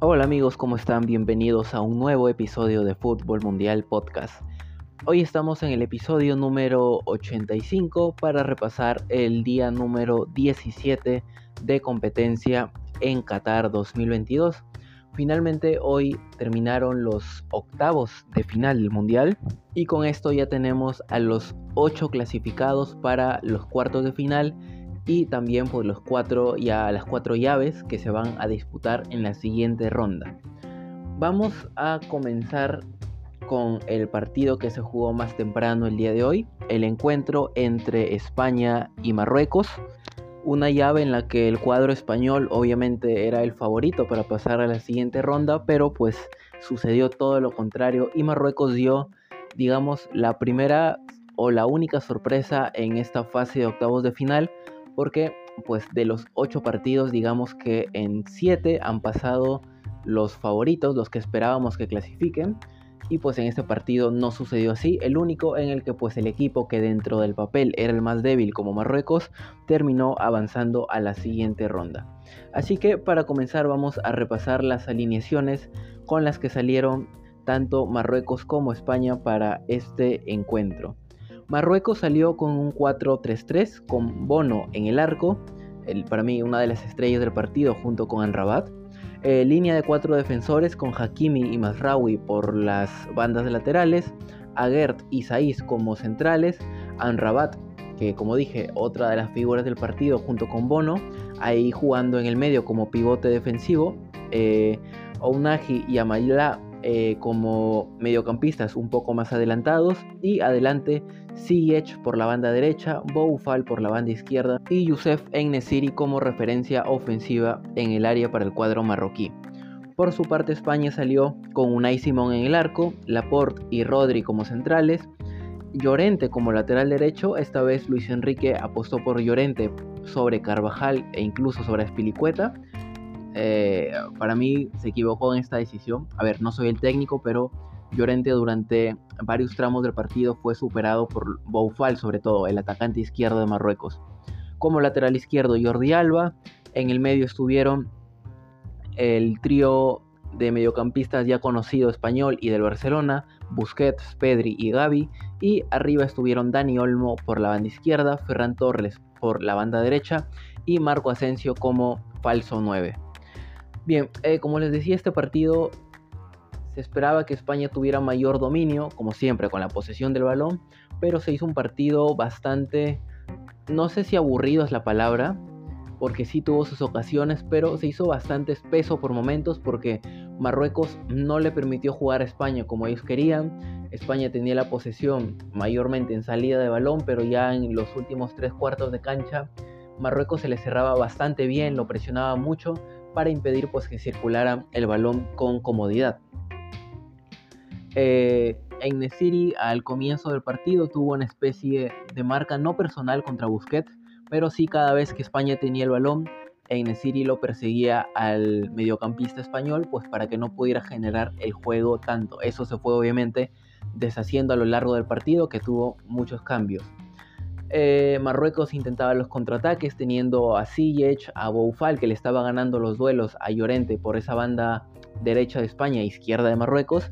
Hola amigos, ¿cómo están? Bienvenidos a un nuevo episodio de Fútbol Mundial Podcast. Hoy estamos en el episodio número 85 para repasar el día número 17 de competencia en Qatar 2022. Finalmente hoy terminaron los octavos de final del Mundial y con esto ya tenemos a los 8 clasificados para los cuartos de final y también por los cuatro, las cuatro llaves que se van a disputar en la siguiente ronda. Vamos a comenzar con el partido que se jugó más temprano el día de hoy, el encuentro entre España y Marruecos. Una llave en la que el cuadro español obviamente era el favorito para pasar a la siguiente ronda, pero pues sucedió todo lo contrario y Marruecos dio, digamos, la primera o la única sorpresa en esta fase de octavos de final, porque pues de los ocho partidos digamos que en siete han pasado los favoritos, los que esperábamos que clasifiquen y pues en este partido no sucedió así, el único en el que pues el equipo que dentro del papel era el más débil como Marruecos terminó avanzando a la siguiente ronda. Así que para comenzar vamos a repasar las alineaciones con las que salieron tanto Marruecos como España para este encuentro. Marruecos salió con un 4-3-3 con Bono en el arco, para mí una de las estrellas del partido junto con Anrabat. Eh, línea de cuatro defensores con Hakimi y Masraoui por las bandas laterales, Aguert y Saiz como centrales, Anrabat, que como dije, otra de las figuras del partido junto con Bono, ahí jugando en el medio como pivote defensivo, eh, y Amayla eh, como mediocampistas un poco más adelantados. Y adelante Ziyech por la banda derecha, Boufal por la banda izquierda y Youssef Ennesiri como referencia ofensiva en el área para el cuadro marroquí. Por su parte España salió con Unai Simón en el arco, Laporte y Rodri como centrales, Llorente como lateral derecho, esta vez Luis Enrique apostó por Llorente sobre Carvajal e incluso sobre Espilicueta eh, para mí se equivocó en esta decisión. A ver, no soy el técnico, pero Llorente durante varios tramos del partido fue superado por Boufal, sobre todo el atacante izquierdo de Marruecos. Como lateral izquierdo Jordi Alba, en el medio estuvieron el trío de mediocampistas ya conocido español y del Barcelona, Busquets, Pedri y Gavi, y arriba estuvieron Dani Olmo por la banda izquierda, Ferran Torres por la banda derecha y Marco Asensio como falso 9. Bien, eh, como les decía, este partido se esperaba que España tuviera mayor dominio, como siempre, con la posesión del balón, pero se hizo un partido bastante, no sé si aburrido es la palabra, porque sí tuvo sus ocasiones, pero se hizo bastante espeso por momentos porque Marruecos no le permitió jugar a España como ellos querían. España tenía la posesión mayormente en salida de balón, pero ya en los últimos tres cuartos de cancha Marruecos se le cerraba bastante bien, lo presionaba mucho para impedir pues, que circulara el balón con comodidad. Eh, en Nesiri al comienzo del partido tuvo una especie de marca no personal contra Busquets, pero sí cada vez que España tenía el balón, Nesiri lo perseguía al mediocampista español pues para que no pudiera generar el juego tanto. Eso se fue obviamente deshaciendo a lo largo del partido que tuvo muchos cambios. Eh, Marruecos intentaba los contraataques teniendo a Ziyech, a Boufal que le estaba ganando los duelos a Llorente por esa banda derecha de España e izquierda de Marruecos.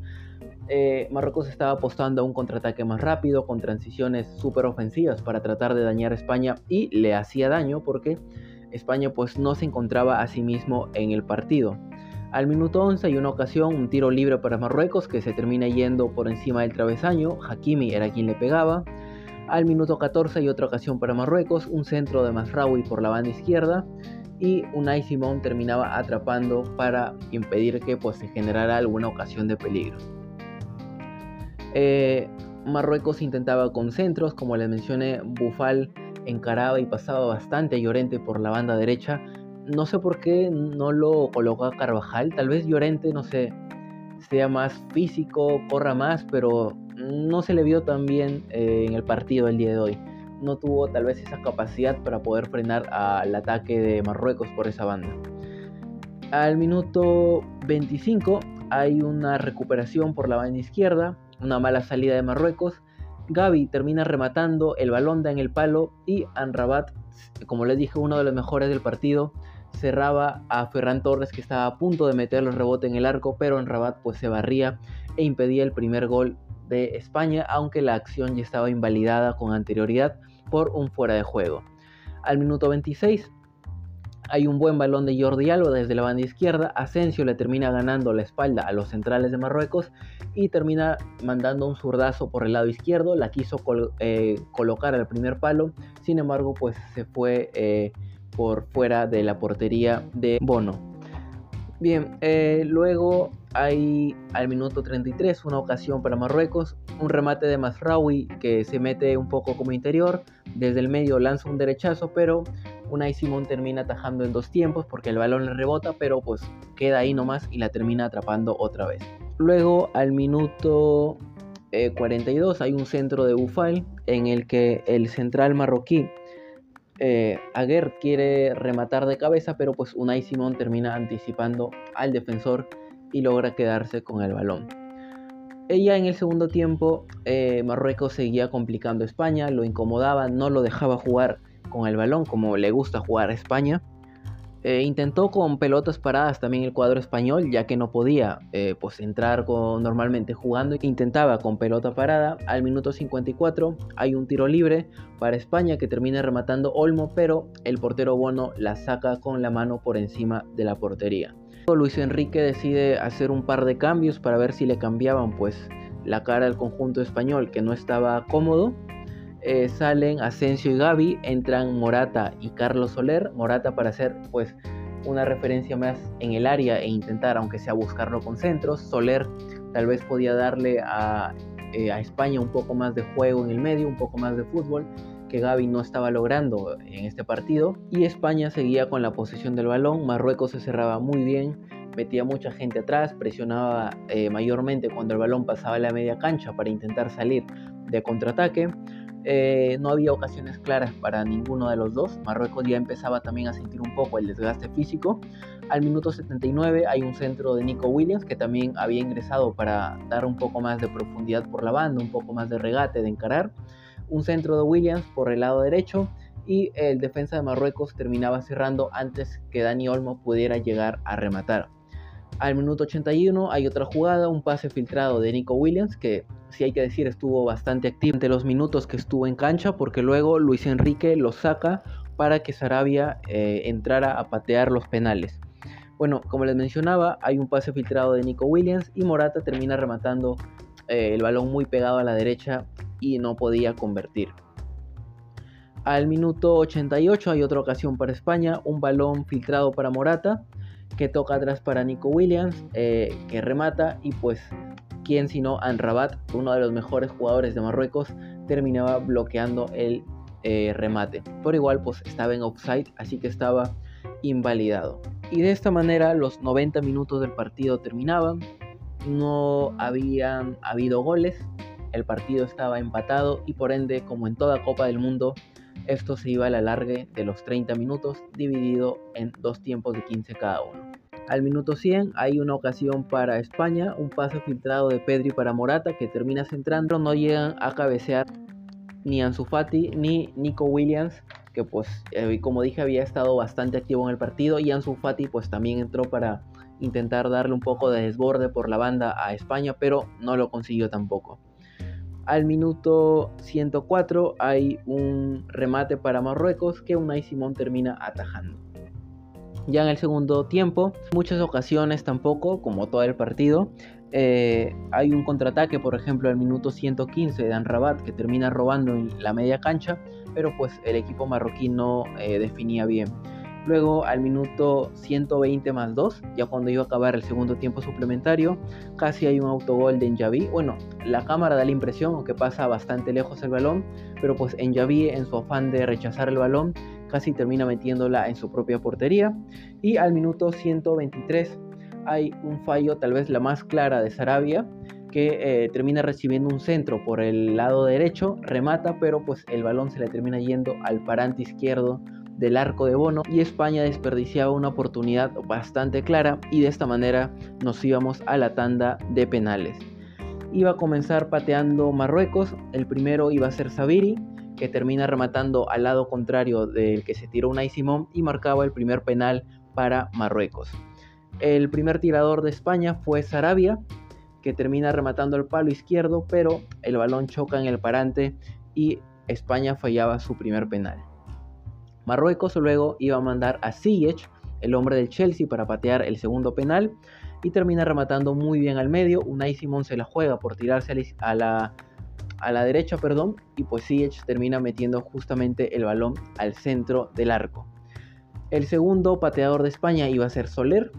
Eh, Marruecos estaba apostando a un contraataque más rápido con transiciones súper ofensivas para tratar de dañar a España y le hacía daño porque España pues no se encontraba a sí mismo en el partido. Al minuto 11 hay una ocasión, un tiro libre para Marruecos que se termina yendo por encima del travesaño, Hakimi era quien le pegaba. Al minuto 14 hay otra ocasión para Marruecos, un centro de Masraoui por la banda izquierda y Unai Simón terminaba atrapando para impedir que pues, se generara alguna ocasión de peligro. Eh, Marruecos intentaba con centros, como les mencioné, Bufal encaraba y pasaba bastante a Llorente por la banda derecha. No sé por qué no lo colocó a Carvajal, tal vez Llorente, no sé, sea más físico, corra más, pero no se le vio tan bien eh, en el partido el día de hoy. No tuvo tal vez esa capacidad para poder frenar al ataque de Marruecos por esa banda. Al minuto 25 hay una recuperación por la banda izquierda, una mala salida de Marruecos. Gaby termina rematando, el balón da en el palo y Anrabat, como les dije, uno de los mejores del partido, cerraba a Ferran Torres que estaba a punto de meter el rebote en el arco, pero en Rabat pues se barría e impedía el primer gol de España, aunque la acción ya estaba invalidada con anterioridad por un fuera de juego. Al minuto 26 hay un buen balón de Jordi Alba desde la banda izquierda. Asensio le termina ganando la espalda a los centrales de Marruecos y termina mandando un zurdazo por el lado izquierdo. La quiso eh, colocar al primer palo. Sin embargo, pues se fue eh, por fuera de la portería de Bono. Bien, eh, luego hay al minuto 33 una ocasión para Marruecos, un remate de Masraoui que se mete un poco como interior, desde el medio lanza un derechazo, pero Unai Simón termina atajando en dos tiempos porque el balón le rebota, pero pues queda ahí nomás y la termina atrapando otra vez. Luego al minuto 42 eh, hay un centro de Bufal en el que el central marroquí eh, quiere rematar de cabeza, pero pues Unai Simón termina anticipando al defensor y logra quedarse con el balón. Ella en el segundo tiempo, eh, Marruecos seguía complicando a España, lo incomodaba, no lo dejaba jugar con el balón como le gusta jugar a España. Eh, intentó con pelotas paradas también el cuadro español, ya que no podía eh, pues entrar con, normalmente jugando. Intentaba con pelota parada. Al minuto 54 hay un tiro libre para España que termina rematando Olmo, pero el portero Bono la saca con la mano por encima de la portería. Luis Enrique decide hacer un par de cambios para ver si le cambiaban pues la cara al conjunto español que no estaba cómodo eh, salen Asensio y Gaby, entran Morata y Carlos Soler. Morata para hacer pues una referencia más en el área e intentar, aunque sea buscarlo con centros. Soler tal vez podía darle a, eh, a España un poco más de juego en el medio, un poco más de fútbol que Gaby no estaba logrando en este partido. Y España seguía con la posesión del balón. Marruecos se cerraba muy bien metía mucha gente atrás, presionaba eh, mayormente cuando el balón pasaba a la media cancha para intentar salir de contraataque. Eh, no había ocasiones claras para ninguno de los dos. Marruecos ya empezaba también a sentir un poco el desgaste físico. Al minuto 79 hay un centro de Nico Williams que también había ingresado para dar un poco más de profundidad por la banda, un poco más de regate, de encarar. Un centro de Williams por el lado derecho y el defensa de Marruecos terminaba cerrando antes que Dani Olmo pudiera llegar a rematar. Al minuto 81 hay otra jugada, un pase filtrado de Nico Williams que si hay que decir estuvo bastante activo entre los minutos que estuvo en cancha porque luego Luis Enrique lo saca para que Sarabia eh, entrara a patear los penales. Bueno, como les mencionaba, hay un pase filtrado de Nico Williams y Morata termina rematando eh, el balón muy pegado a la derecha y no podía convertir. Al minuto 88 hay otra ocasión para España, un balón filtrado para Morata que toca atrás para Nico Williams, eh, que remata y pues quien sino Anrabat, uno de los mejores jugadores de Marruecos, terminaba bloqueando el eh, remate. Por igual pues estaba en offside, así que estaba invalidado. Y de esta manera los 90 minutos del partido terminaban, no habían habido goles, el partido estaba empatado y por ende como en toda Copa del Mundo esto se iba a la largue de los 30 minutos dividido en dos tiempos de 15 cada uno. Al minuto 100 hay una ocasión para España, un pase filtrado de Pedri para Morata que termina centrando, no llegan a cabecear ni Ansu Fati ni Nico Williams, que pues eh, como dije había estado bastante activo en el partido y Ansu Fati pues también entró para intentar darle un poco de desborde por la banda a España, pero no lo consiguió tampoco. Al minuto 104 hay un remate para Marruecos que Unai Simón termina atajando. Ya en el segundo tiempo, muchas ocasiones tampoco, como todo el partido, eh, hay un contraataque, por ejemplo, al minuto 115 de Anrabat que termina robando en la media cancha, pero pues el equipo marroquí no eh, definía bien. Luego al minuto 120 más 2, ya cuando iba a acabar el segundo tiempo suplementario, casi hay un autogol de Enjaví. Bueno, la cámara da la impresión que pasa bastante lejos el balón, pero pues Enjaví en su afán de rechazar el balón casi termina metiéndola en su propia portería. Y al minuto 123 hay un fallo, tal vez la más clara de Sarabia, que eh, termina recibiendo un centro por el lado derecho, remata, pero pues el balón se le termina yendo al parante izquierdo del arco de Bono y España desperdiciaba una oportunidad bastante clara y de esta manera nos íbamos a la tanda de penales. Iba a comenzar pateando Marruecos, el primero iba a ser Sabiri, que termina rematando al lado contrario del que se tiró Unai Simón y marcaba el primer penal para Marruecos. El primer tirador de España fue Sarabia, que termina rematando el palo izquierdo, pero el balón choca en el parante y España fallaba su primer penal. Marruecos luego iba a mandar a Ziyech, el hombre del Chelsea, para patear el segundo penal y termina rematando muy bien al medio. Unai Simón se la juega por tirarse a la, a la derecha, perdón, y pues Ziyech termina metiendo justamente el balón al centro del arco. El segundo pateador de España iba a ser Soler,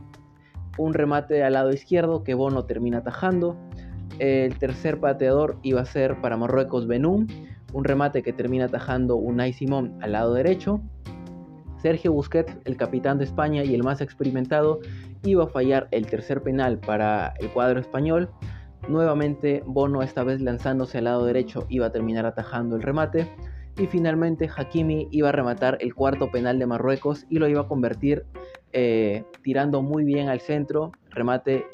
un remate al lado izquierdo que Bono termina atajando. El tercer pateador iba a ser para Marruecos Benum, un remate que termina atajando Unai Simón al lado derecho. Sergio Busquets, el capitán de España y el más experimentado, iba a fallar el tercer penal para el cuadro español. Nuevamente Bono, esta vez lanzándose al lado derecho, iba a terminar atajando el remate. Y finalmente Hakimi iba a rematar el cuarto penal de Marruecos y lo iba a convertir eh, tirando muy bien al centro. Remate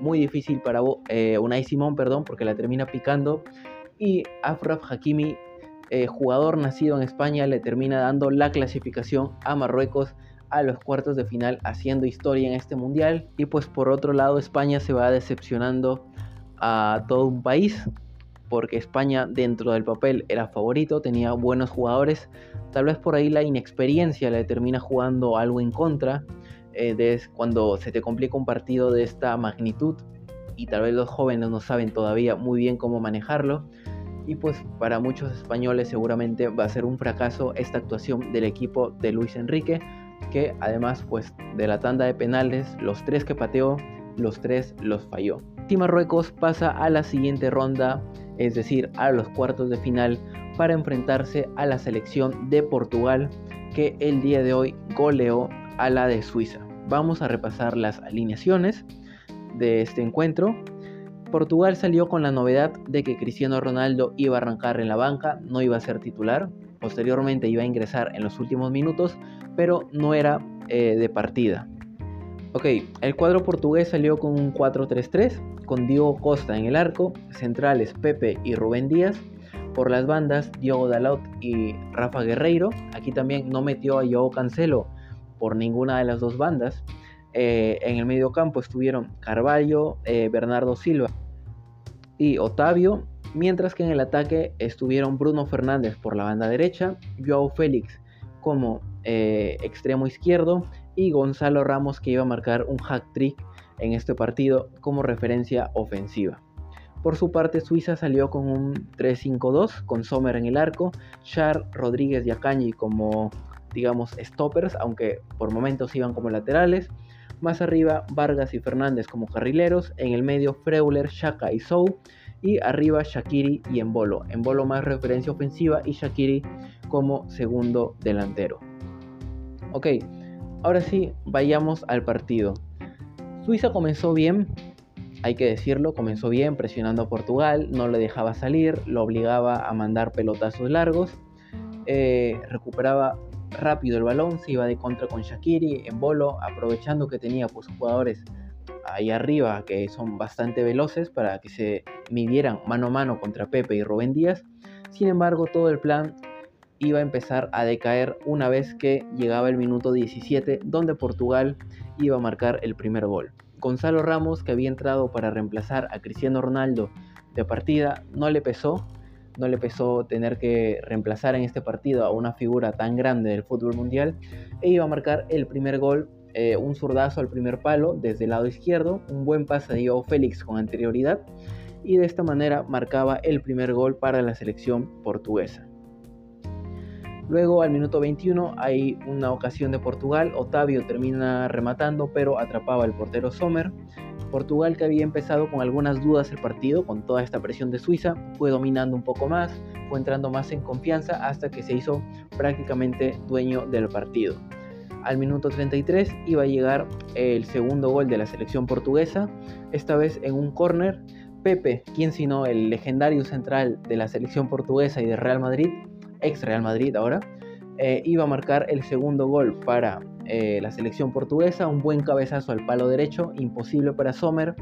muy difícil para eh, Unai Simón, perdón, porque la termina picando. Y Afraf Hakimi, eh, jugador nacido en España, le termina dando la clasificación a Marruecos a los cuartos de final, haciendo historia en este mundial. Y pues por otro lado, España se va decepcionando a todo un país porque España dentro del papel era favorito, tenía buenos jugadores, tal vez por ahí la inexperiencia le termina jugando algo en contra, eh, cuando se te complica un partido de esta magnitud y tal vez los jóvenes no saben todavía muy bien cómo manejarlo. Y pues para muchos españoles seguramente va a ser un fracaso esta actuación del equipo de Luis Enrique, que además pues de la tanda de penales, los tres que pateó, los tres los falló. Y Marruecos pasa a la siguiente ronda es decir, a los cuartos de final, para enfrentarse a la selección de Portugal que el día de hoy goleó a la de Suiza. Vamos a repasar las alineaciones de este encuentro. Portugal salió con la novedad de que Cristiano Ronaldo iba a arrancar en la banca, no iba a ser titular, posteriormente iba a ingresar en los últimos minutos, pero no era eh, de partida. Ok, el cuadro portugués salió con un 4-3-3, con Diego Costa en el arco, centrales Pepe y Rubén Díaz, por las bandas Diogo Dalot y Rafa Guerreiro, aquí también no metió a Joao Cancelo por ninguna de las dos bandas, eh, en el medio campo estuvieron Carvalho, eh, Bernardo Silva y Otavio, mientras que en el ataque estuvieron Bruno Fernández por la banda derecha, Joao Félix como eh, extremo izquierdo y Gonzalo Ramos que iba a marcar un hack trick en este partido como referencia ofensiva. Por su parte, Suiza salió con un 3-5-2 con Sommer en el arco, Char, Rodríguez y Akanji como, digamos, stoppers, aunque por momentos iban como laterales. Más arriba, Vargas y Fernández como carrileros. En el medio, Freuler, Shaka y Sou. Y arriba, Shakiri y Embolo. Embolo más referencia ofensiva y Shakiri como segundo delantero. Ok, Ahora sí, vayamos al partido. Suiza comenzó bien, hay que decirlo, comenzó bien presionando a Portugal, no le dejaba salir, lo obligaba a mandar pelotazos largos, eh, recuperaba rápido el balón, se iba de contra con Shakiri en bolo, aprovechando que tenía pues, jugadores ahí arriba que son bastante veloces para que se midieran mano a mano contra Pepe y Rubén Díaz. Sin embargo, todo el plan iba a empezar a decaer una vez que llegaba el minuto 17 donde Portugal iba a marcar el primer gol. Gonzalo Ramos, que había entrado para reemplazar a Cristiano Ronaldo de partida, no le pesó, no le pesó tener que reemplazar en este partido a una figura tan grande del fútbol mundial e iba a marcar el primer gol, eh, un zurdazo al primer palo desde el lado izquierdo, un buen pase de Félix con anterioridad y de esta manera marcaba el primer gol para la selección portuguesa. Luego al minuto 21 hay una ocasión de Portugal, Otavio termina rematando pero atrapaba el portero Sommer. Portugal que había empezado con algunas dudas el partido, con toda esta presión de Suiza, fue dominando un poco más, fue entrando más en confianza hasta que se hizo prácticamente dueño del partido. Al minuto 33 iba a llegar el segundo gol de la selección portuguesa, esta vez en un córner. Pepe, quien sino el legendario central de la selección portuguesa y de Real Madrid, ex Real Madrid ahora, eh, iba a marcar el segundo gol para eh, la selección portuguesa, un buen cabezazo al palo derecho, imposible para Sommer,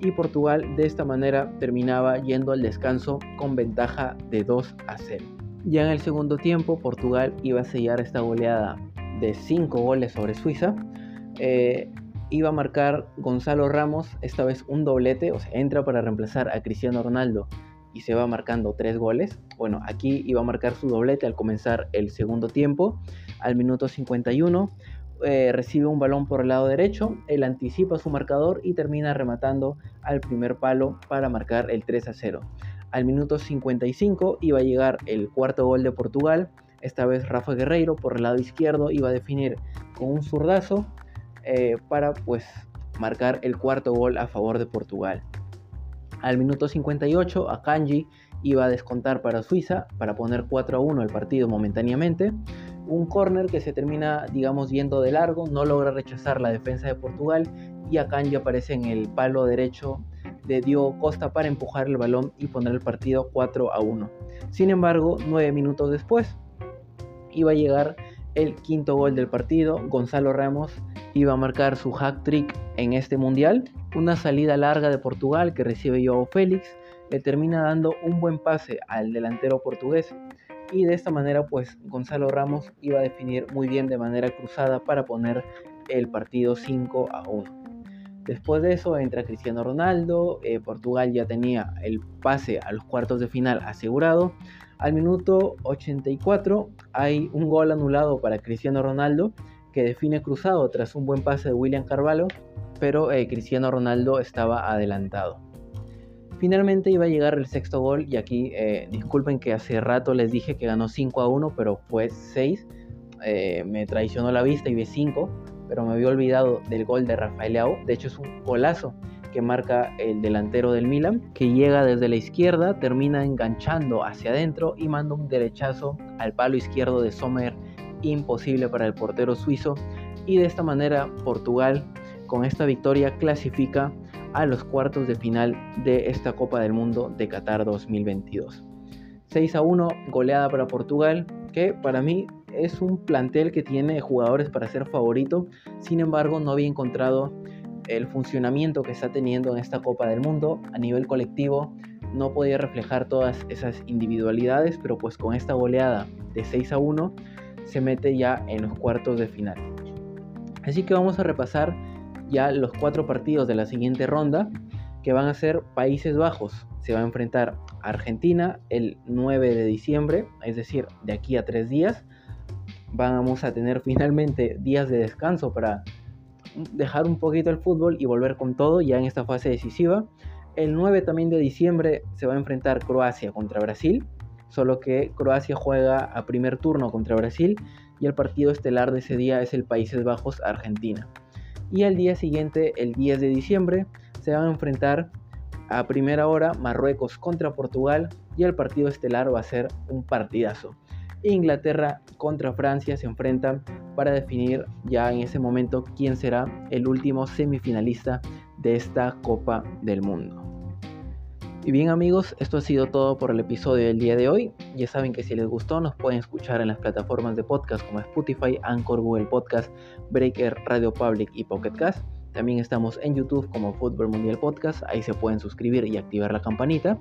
y Portugal de esta manera terminaba yendo al descanso con ventaja de 2 a 0. Ya en el segundo tiempo, Portugal iba a sellar esta goleada de 5 goles sobre Suiza. eh, iba a marcar Gonzalo Ramos, esta vez un doblete, o sea, entra para reemplazar a Cristiano Ronaldo y se va marcando tres goles. Bueno, aquí iba a marcar su doblete al comenzar el segundo tiempo, al minuto 51. Eh, recibe un balón por el lado derecho, él anticipa su marcador y termina rematando al primer palo para marcar el 3 a 0. Al minuto 55 iba a llegar el cuarto gol de Portugal, esta vez Rafa Guerreiro por el lado izquierdo iba a definir con un zurdazo eh, para pues marcar el cuarto gol a favor de Portugal. Al minuto 58 Akanji iba a descontar para Suiza para poner 4 a 1 el partido momentáneamente un corner que se termina, digamos, yendo de largo, no logra rechazar la defensa de Portugal y Akanji aparece en el palo derecho de Diogo Costa para empujar el balón y poner el partido 4 a 1. Sin embargo, nueve minutos después iba a llegar el quinto gol del partido. Gonzalo Ramos iba a marcar su hack trick en este mundial. Una salida larga de Portugal que recibe Joao Félix le termina dando un buen pase al delantero portugués y de esta manera pues Gonzalo Ramos iba a definir muy bien de manera cruzada para poner el partido 5 a 1. Después de eso entra Cristiano Ronaldo, eh, Portugal ya tenía el pase a los cuartos de final asegurado. Al minuto 84 hay un gol anulado para Cristiano Ronaldo que define cruzado tras un buen pase de William Carvalho, pero eh, Cristiano Ronaldo estaba adelantado. Finalmente iba a llegar el sexto gol y aquí eh, disculpen que hace rato les dije que ganó 5 a 1, pero fue 6. Eh, me traicionó la vista y vi 5, pero me había olvidado del gol de Rafael Leao. De hecho es un golazo que marca el delantero del Milan, que llega desde la izquierda, termina enganchando hacia adentro y manda un derechazo al palo izquierdo de Sommer, imposible para el portero suizo. Y de esta manera Portugal con esta victoria clasifica a los cuartos de final de esta Copa del Mundo de Qatar 2022. 6 a 1, goleada para Portugal, que para mí es un plantel que tiene jugadores para ser favorito, sin embargo no había encontrado el funcionamiento que está teniendo en esta Copa del Mundo a nivel colectivo, no podía reflejar todas esas individualidades, pero pues con esta goleada de 6 a 1 se mete ya en los cuartos de final. Así que vamos a repasar ya los cuatro partidos de la siguiente ronda, que van a ser Países Bajos. Se va a enfrentar Argentina el 9 de diciembre, es decir, de aquí a tres días. Vamos a tener finalmente días de descanso para dejar un poquito el fútbol y volver con todo ya en esta fase decisiva. El 9 también de diciembre se va a enfrentar Croacia contra Brasil, solo que Croacia juega a primer turno contra Brasil y el partido estelar de ese día es el Países Bajos Argentina y al día siguiente, el 10 de diciembre, se van a enfrentar a primera hora Marruecos contra Portugal y el partido estelar va a ser un partidazo. Inglaterra contra Francia se enfrentan para definir ya en ese momento quién será el último semifinalista de esta Copa del Mundo. Y bien amigos, esto ha sido todo por el episodio del día de hoy. Ya saben que si les gustó nos pueden escuchar en las plataformas de podcast como Spotify, Anchor, Google Podcast, Breaker, Radio Public y Pocket Cast. También estamos en YouTube como Fútbol Mundial Podcast, ahí se pueden suscribir y activar la campanita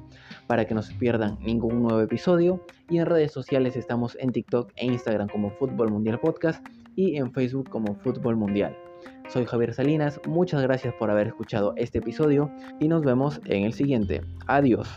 para que no se pierdan ningún nuevo episodio. Y en redes sociales estamos en TikTok e Instagram como Fútbol Mundial Podcast y en Facebook como Fútbol Mundial. Soy Javier Salinas, muchas gracias por haber escuchado este episodio y nos vemos en el siguiente. Adiós.